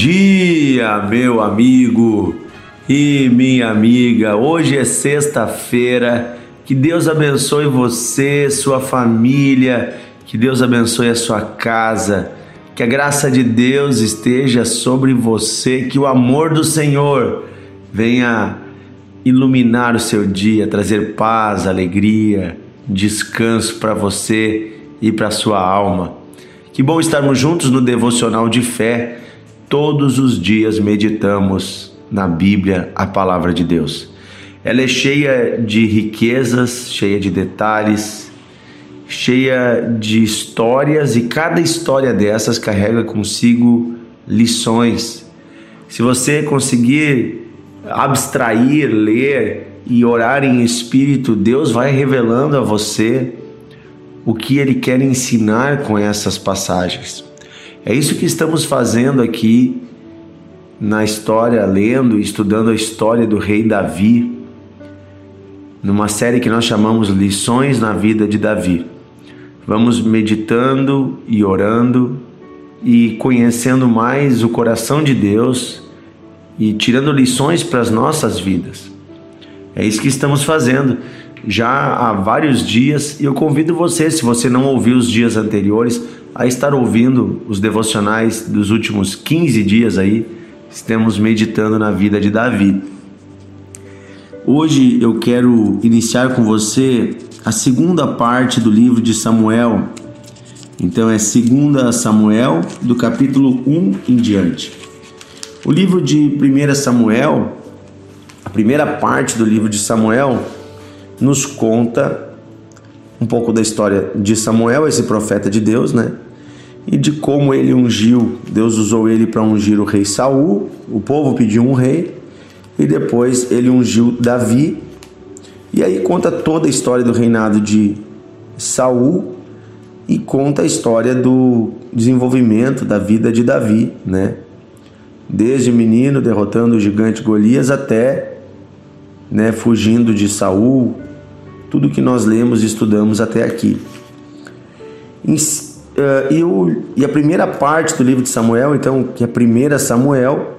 dia, meu amigo e minha amiga. Hoje é sexta-feira. Que Deus abençoe você, sua família, que Deus abençoe a sua casa. Que a graça de Deus esteja sobre você, que o amor do Senhor venha iluminar o seu dia, trazer paz, alegria, descanso para você e para sua alma. Que bom estarmos juntos no devocional de fé. Todos os dias meditamos na Bíblia, a palavra de Deus. Ela é cheia de riquezas, cheia de detalhes, cheia de histórias e cada história dessas carrega consigo lições. Se você conseguir abstrair, ler e orar em espírito, Deus vai revelando a você o que ele quer ensinar com essas passagens. É isso que estamos fazendo aqui na história, lendo e estudando a história do rei Davi, numa série que nós chamamos Lições na Vida de Davi. Vamos meditando e orando e conhecendo mais o coração de Deus e tirando lições para as nossas vidas. É isso que estamos fazendo já há vários dias e eu convido você, se você não ouviu os dias anteriores, a estar ouvindo os devocionais dos últimos 15 dias aí. Estamos meditando na vida de Davi. Hoje eu quero iniciar com você a segunda parte do livro de Samuel. Então é 2 Samuel, do capítulo 1 em diante. O livro de 1 Samuel, a primeira parte do livro de Samuel, nos conta um pouco da história de Samuel, esse profeta de Deus, né? E de como ele ungiu, Deus usou ele para ungir o rei Saul, o povo pediu um rei, e depois ele ungiu Davi. E aí conta toda a história do reinado de Saul e conta a história do desenvolvimento da vida de Davi, né? Desde menino derrotando o gigante Golias até né, fugindo de Saul, tudo que nós lemos e estudamos até aqui. Uh, e, e a primeira parte do livro de Samuel, então, que é a primeira Samuel,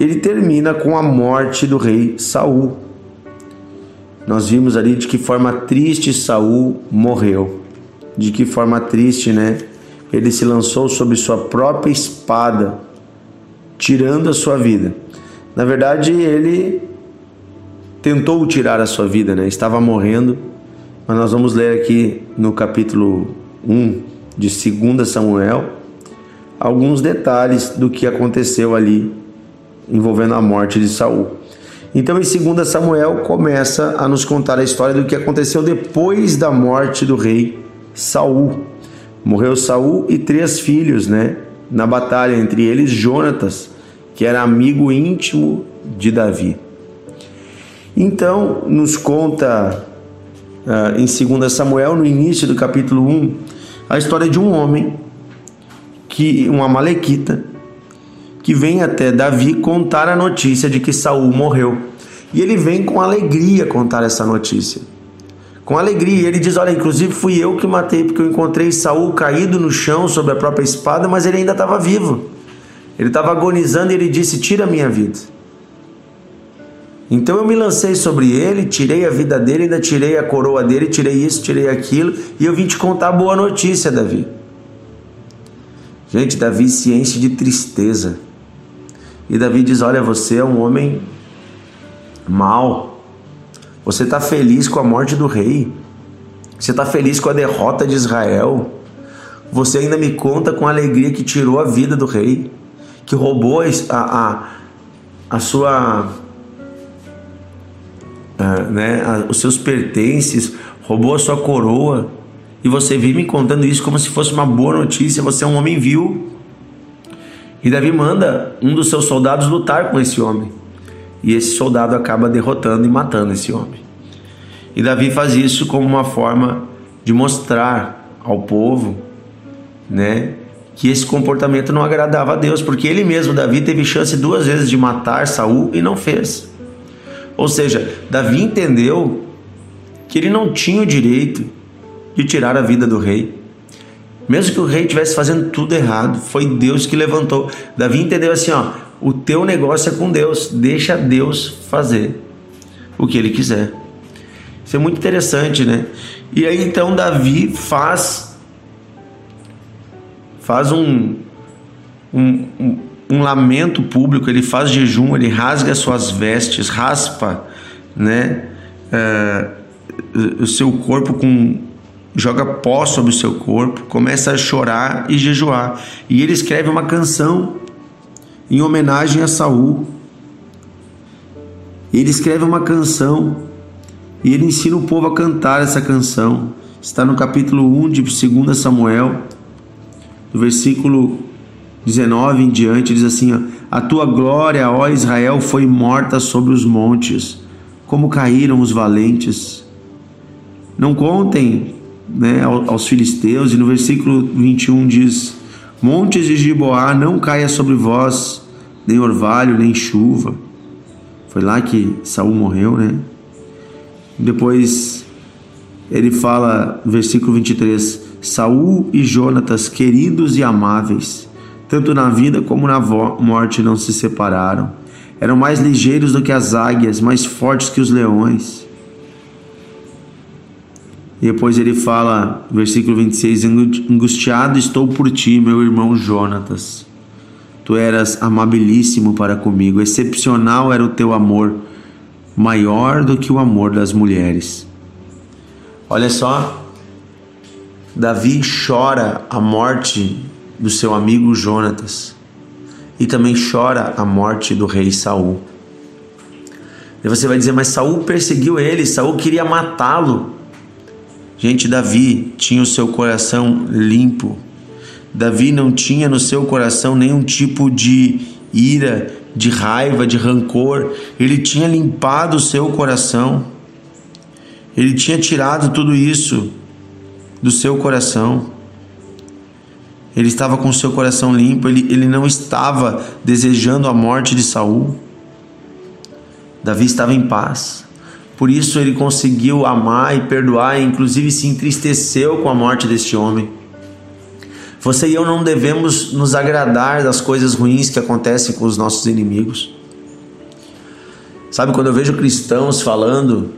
ele termina com a morte do rei Saul. Nós vimos ali de que forma triste Saul morreu. De que forma triste, né? Ele se lançou sobre sua própria espada, tirando a sua vida. Na verdade, ele tentou tirar a sua vida, né? Estava morrendo. Mas nós vamos ler aqui no capítulo 1 de 2 Samuel alguns detalhes do que aconteceu ali envolvendo a morte de Saul. Então, em 2 Samuel começa a nos contar a história do que aconteceu depois da morte do rei Saul. Morreu Saul e três filhos, né? Na batalha entre eles Jonatas, que era amigo íntimo de Davi. Então, nos conta uh, em 2 Samuel, no início do capítulo 1, a história de um homem, que uma malequita, que vem até Davi contar a notícia de que Saul morreu. E ele vem com alegria contar essa notícia. Com alegria, ele diz: Olha, inclusive fui eu que matei, porque eu encontrei Saul caído no chão sobre a própria espada, mas ele ainda estava vivo. Ele estava agonizando e ele disse: Tira a minha vida. Então eu me lancei sobre ele, tirei a vida dele, ainda tirei a coroa dele, tirei isso, tirei aquilo, e eu vim te contar a boa notícia, Davi. Gente, Davi se enche de tristeza. E Davi diz: Olha, você é um homem mau. Você está feliz com a morte do rei. Você está feliz com a derrota de Israel. Você ainda me conta com alegria que tirou a vida do rei, que roubou a, a, a sua uh, né, os seus pertences, roubou a sua coroa, e você vive me contando isso como se fosse uma boa notícia, você é um homem vil. E Davi manda um dos seus soldados lutar com esse homem. E esse soldado acaba derrotando e matando esse homem. E Davi faz isso como uma forma de mostrar ao povo, né, que esse comportamento não agradava a Deus, porque ele mesmo, Davi, teve chance duas vezes de matar Saul e não fez. Ou seja, Davi entendeu que ele não tinha o direito de tirar a vida do rei. Mesmo que o rei estivesse fazendo tudo errado, foi Deus que levantou. Davi entendeu assim, ó, o teu negócio é com Deus, deixa Deus fazer o que ele quiser. Isso é muito interessante, né? E aí então Davi faz faz um, um, um, um lamento público, ele faz jejum, ele rasga suas vestes, raspa, né? Uh, o seu corpo com joga pó sobre o seu corpo, começa a chorar e jejuar. E ele escreve uma canção em homenagem a Saul. Ele escreve uma canção e ele ensina o povo a cantar essa canção. Está no capítulo 1 de 2 Samuel, do versículo 19 em diante, diz assim: A tua glória, ó Israel, foi morta sobre os montes, como caíram os valentes. Não contem né, aos filisteus, e no versículo 21 diz: Montes de Giboá, não caia sobre vós nem orvalho, nem chuva. Foi lá que Saul morreu, né? Depois ele fala, versículo 23, Saul e Jonatas, queridos e amáveis, tanto na vida como na morte não se separaram. Eram mais ligeiros do que as águias, mais fortes que os leões. E depois ele fala, versículo 26, angustiado estou por ti, meu irmão Jonatas. Tu eras amabilíssimo para comigo, excepcional era o teu amor, maior do que o amor das mulheres. Olha só, Davi chora a morte do seu amigo Jonatas e também chora a morte do rei Saul. E você vai dizer, mas Saul perseguiu ele, Saul queria matá-lo. Gente, Davi tinha o seu coração limpo Davi não tinha no seu coração nenhum tipo de ira, de raiva, de rancor. Ele tinha limpado o seu coração. Ele tinha tirado tudo isso do seu coração. Ele estava com seu coração limpo, ele, ele não estava desejando a morte de Saul. Davi estava em paz. Por isso ele conseguiu amar e perdoar, e inclusive se entristeceu com a morte deste homem. Você e eu não devemos nos agradar das coisas ruins que acontecem com os nossos inimigos. Sabe, quando eu vejo cristãos falando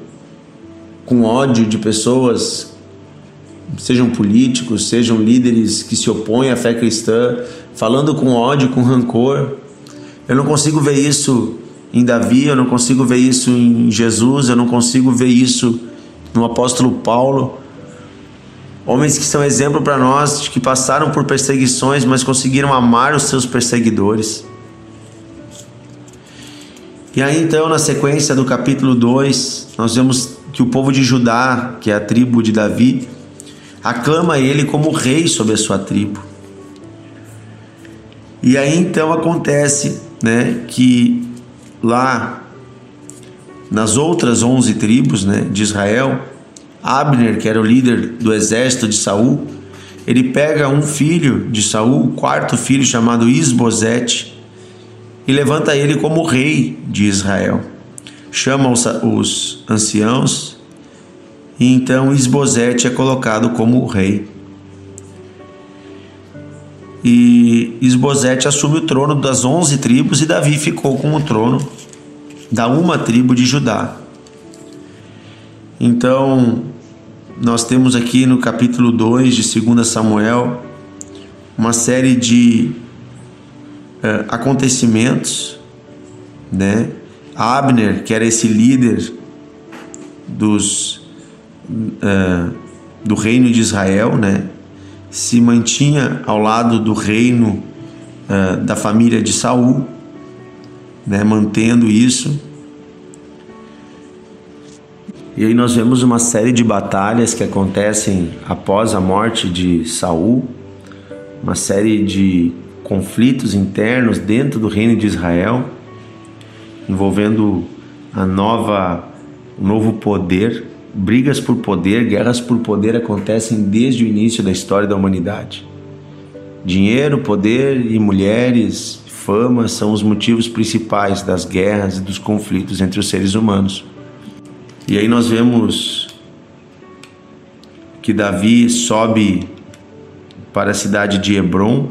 com ódio de pessoas, sejam políticos, sejam líderes que se opõem à fé cristã, falando com ódio, com rancor, eu não consigo ver isso em Davi, eu não consigo ver isso em Jesus, eu não consigo ver isso no apóstolo Paulo. Homens que são exemplo para nós, que passaram por perseguições, mas conseguiram amar os seus perseguidores. E aí então, na sequência do capítulo 2, nós vemos que o povo de Judá, que é a tribo de Davi, aclama ele como rei sobre a sua tribo. E aí então acontece, né, que lá nas outras 11 tribos, né, de Israel, Abner, que era o líder do exército de Saul, ele pega um filho de Saul, o quarto filho chamado Isbosete, e levanta ele como rei de Israel. Chama os, os anciãos e então Isbosete é colocado como rei. E Isbosete assume o trono das onze tribos e Davi ficou com o trono da uma tribo de Judá. Então, nós temos aqui no capítulo 2 de 2 Samuel uma série de uh, acontecimentos, né? Abner, que era esse líder dos uh, do reino de Israel, né? Se mantinha ao lado do reino uh, da família de Saul, né? Mantendo isso e aí nós vemos uma série de batalhas que acontecem após a morte de Saul, uma série de conflitos internos dentro do reino de Israel, envolvendo a nova o novo poder, brigas por poder, guerras por poder acontecem desde o início da história da humanidade. Dinheiro, poder e mulheres, fama são os motivos principais das guerras e dos conflitos entre os seres humanos. E aí nós vemos que Davi sobe para a cidade de Hebron,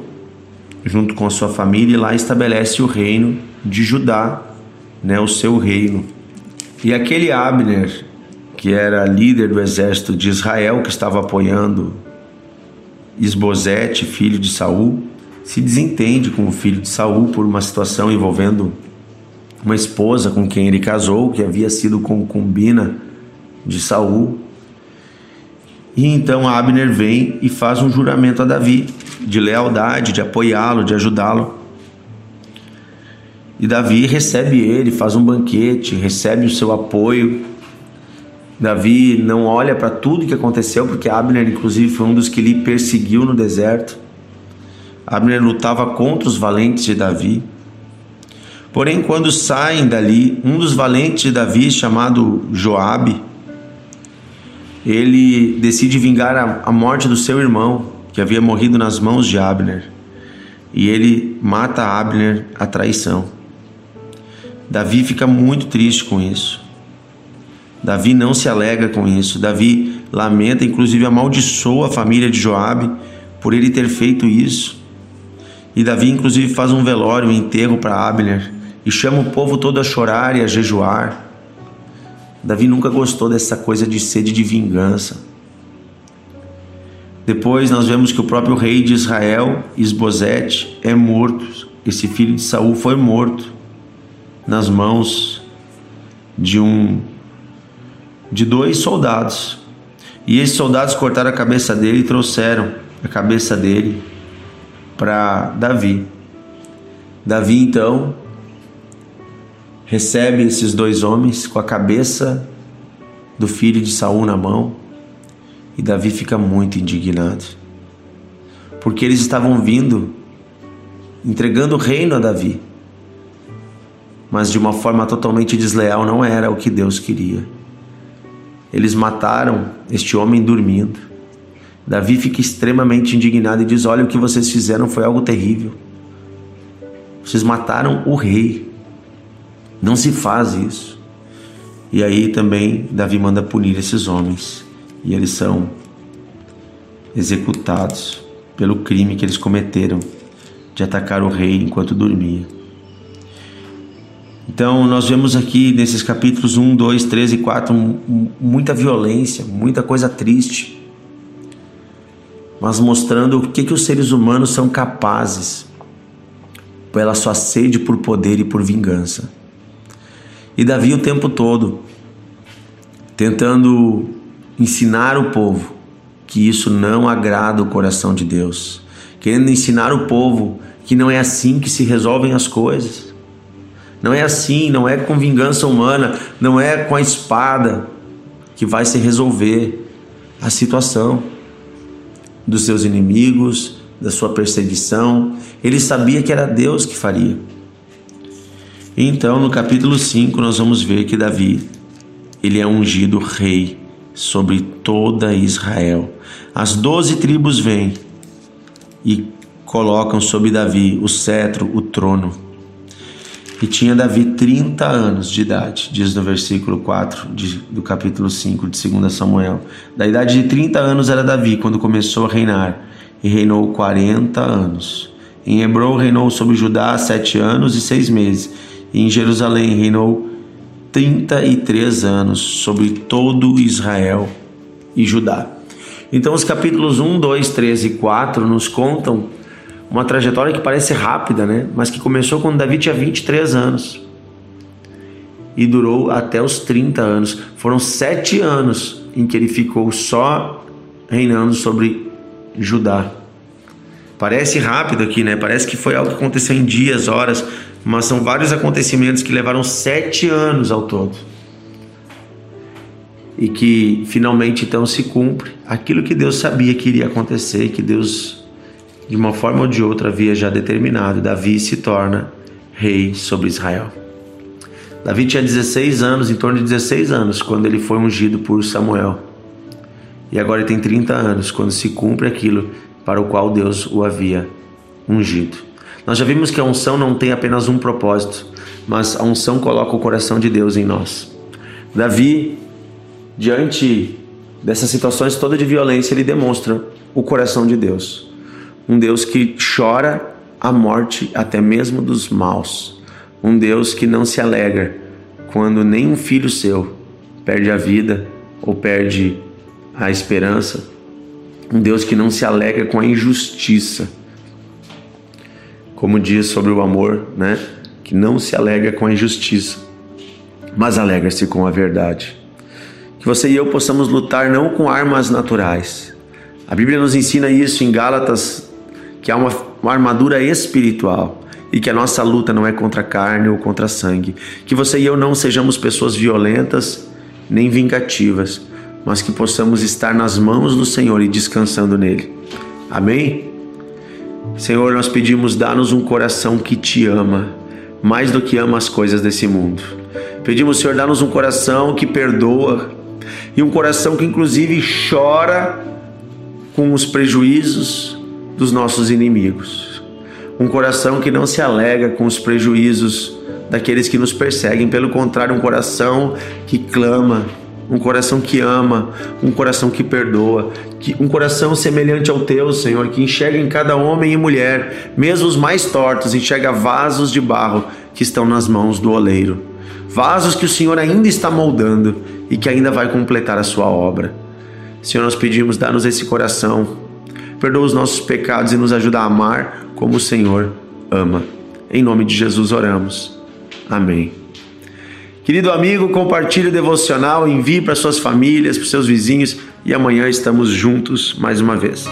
junto com a sua família, e lá estabelece o reino de Judá, né, o seu reino. E aquele Abner, que era líder do exército de Israel, que estava apoiando Isbosete, filho de Saul, se desentende com o filho de Saul por uma situação envolvendo uma esposa com quem ele casou, que havia sido concubina de Saul. E então Abner vem e faz um juramento a Davi de lealdade, de apoiá-lo, de ajudá-lo. E Davi recebe ele, faz um banquete, recebe o seu apoio. Davi não olha para tudo que aconteceu, porque Abner, inclusive, foi um dos que lhe perseguiu no deserto. Abner lutava contra os valentes de Davi. Porém, quando saem dali, um dos valentes de Davi, chamado Joabe, ele decide vingar a, a morte do seu irmão, que havia morrido nas mãos de Abner. E ele mata Abner a traição. Davi fica muito triste com isso. Davi não se alegra com isso. Davi lamenta, inclusive amaldiçoa a família de Joabe por ele ter feito isso. E Davi inclusive faz um velório, um enterro para Abner e chama o povo todo a chorar e a jejuar. Davi nunca gostou dessa coisa de sede de vingança. Depois nós vemos que o próprio rei de Israel, Isbosete, é morto. Esse filho de Saul foi morto nas mãos de um de dois soldados. E esses soldados cortaram a cabeça dele e trouxeram a cabeça dele para Davi. Davi então recebe esses dois homens com a cabeça do filho de Saul na mão e Davi fica muito indignado. Porque eles estavam vindo entregando o reino a Davi. Mas de uma forma totalmente desleal não era o que Deus queria. Eles mataram este homem dormindo. Davi fica extremamente indignado e diz: Olha, o que vocês fizeram foi algo terrível. Vocês mataram o rei. Não se faz isso. E aí também Davi manda punir esses homens. E eles são executados pelo crime que eles cometeram de atacar o rei enquanto dormia. Então, nós vemos aqui nesses capítulos 1, 2, 3 e 4 um, muita violência, muita coisa triste, mas mostrando o que, que os seres humanos são capazes pela sua sede por poder e por vingança. E Davi o tempo todo tentando ensinar o povo que isso não agrada o coração de Deus, querendo ensinar o povo que não é assim que se resolvem as coisas. Não é assim, não é com vingança humana, não é com a espada que vai se resolver a situação dos seus inimigos, da sua perseguição. Ele sabia que era Deus que faria. Então, no capítulo 5, nós vamos ver que Davi, ele é ungido rei sobre toda Israel. As doze tribos vêm e colocam sobre Davi o cetro, o trono. E tinha Davi 30 anos de idade, diz no versículo 4 de, do capítulo 5 de 2 Samuel. Da idade de 30 anos era Davi quando começou a reinar, e reinou 40 anos. Em Hebron reinou sobre Judá sete anos e seis meses, e em Jerusalém reinou 33 anos sobre todo Israel e Judá. Então, os capítulos 1, 2, 3 e 4 nos contam uma trajetória que parece rápida, né? mas que começou quando Davi tinha 23 anos e durou até os 30 anos. Foram sete anos em que ele ficou só reinando sobre Judá. Parece rápido aqui, né? Parece que foi algo que aconteceu em dias, horas, mas são vários acontecimentos que levaram sete anos ao todo. E que finalmente então se cumpre aquilo que Deus sabia que iria acontecer, que Deus, de uma forma ou de outra, havia já determinado. Davi se torna rei sobre Israel. Davi tinha 16 anos, em torno de 16 anos, quando ele foi ungido por Samuel. E agora ele tem 30 anos, quando se cumpre aquilo para o qual Deus o havia ungido. Nós já vimos que a unção não tem apenas um propósito, mas a unção coloca o coração de Deus em nós. Davi, diante dessas situações todas de violência, ele demonstra o coração de Deus. Um Deus que chora a morte até mesmo dos maus, um Deus que não se alegra quando nem um filho seu perde a vida ou perde a esperança, um Deus que não se alegra com a injustiça, como diz sobre o amor, né? Que não se alegra com a injustiça, mas alegra-se com a verdade. Que você e eu possamos lutar não com armas naturais. A Bíblia nos ensina isso em Gálatas, que há uma, uma armadura espiritual e que a nossa luta não é contra carne ou contra sangue. Que você e eu não sejamos pessoas violentas nem vingativas, mas que possamos estar nas mãos do Senhor e descansando nele. Amém? Senhor, nós pedimos, dá-nos um coração que te ama, mais do que ama as coisas desse mundo. Pedimos, Senhor, dá-nos um coração que perdoa e um coração que, inclusive, chora com os prejuízos dos nossos inimigos. Um coração que não se alega com os prejuízos daqueles que nos perseguem, pelo contrário, um coração que clama, um coração que ama, um coração que perdoa, que, um coração semelhante ao teu, Senhor, que enxerga em cada homem e mulher, mesmo os mais tortos, enxerga vasos de barro que estão nas mãos do oleiro. Vasos que o Senhor ainda está moldando e que ainda vai completar a sua obra. Senhor, nós pedimos, dá-nos esse coração, perdoa os nossos pecados e nos ajuda a amar como o Senhor ama. Em nome de Jesus oramos. Amém. Querido amigo, compartilhe o devocional, envie para suas famílias, para seus vizinhos e amanhã estamos juntos mais uma vez.